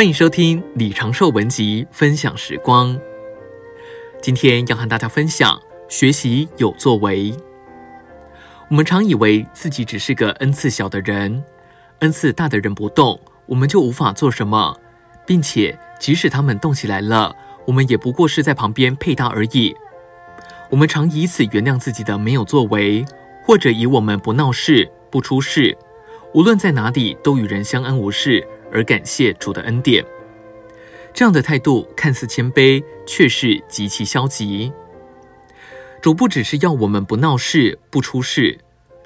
欢迎收听李长寿文集分享时光。今天要和大家分享学习有作为。我们常以为自己只是个恩赐小的人，恩赐大的人不动，我们就无法做什么，并且即使他们动起来了，我们也不过是在旁边配搭而已。我们常以此原谅自己的没有作为，或者以我们不闹事、不出事，无论在哪里都与人相安无事。而感谢主的恩典，这样的态度看似谦卑，却是极其消极。主不只是要我们不闹事、不出事，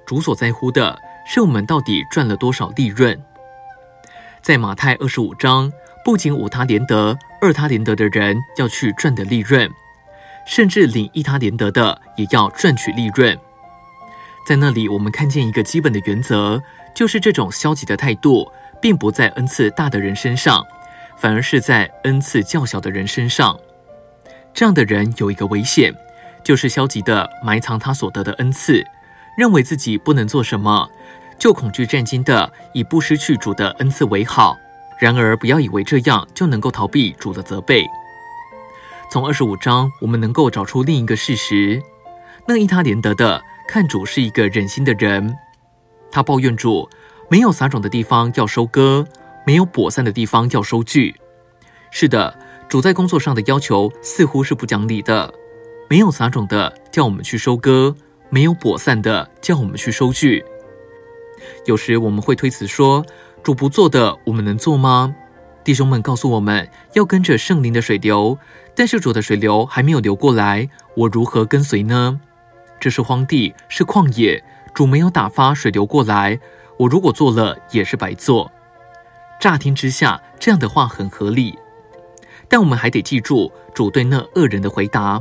主所在乎的是我们到底赚了多少利润。在马太二十五章，不仅五他连得、二他连得的人要去赚的利润，甚至领一他连得的也要赚取利润。在那里，我们看见一个基本的原则，就是这种消极的态度。并不在恩赐大的人身上，反而是在恩赐较小的人身上。这样的人有一个危险，就是消极地埋藏他所得的恩赐，认为自己不能做什么，就恐惧战兢地以不失去主的恩赐为好。然而，不要以为这样就能够逃避主的责备。从二十五章，我们能够找出另一个事实：那一他连得的看主是一个忍心的人，他抱怨主。没有撒种的地方要收割，没有播散的地方要收据。是的，主在工作上的要求似乎是不讲理的。没有撒种的叫我们去收割，没有播散的叫我们去收据。有时我们会推辞说：“主不做的，我们能做吗？”弟兄们告诉我们要跟着圣灵的水流，但是主的水流还没有流过来，我如何跟随呢？这是荒地，是旷野，主没有打发水流过来。我如果做了，也是白做。乍听之下，这样的话很合理，但我们还得记住主对那恶人的回答。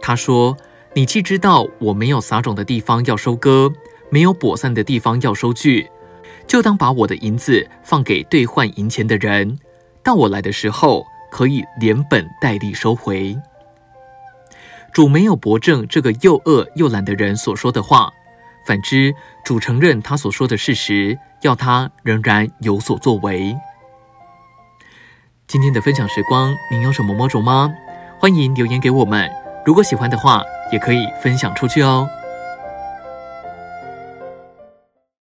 他说：“你既知道我没有撒种的地方要收割，没有播散的地方要收据，就当把我的银子放给兑换银钱的人，到我来的时候，可以连本带利收回。”主没有驳正这个又恶又懒的人所说的话。反之，主承认他所说的事实，要他仍然有所作为。今天的分享时光，您有什么摸着吗？欢迎留言给我们。如果喜欢的话，也可以分享出去哦。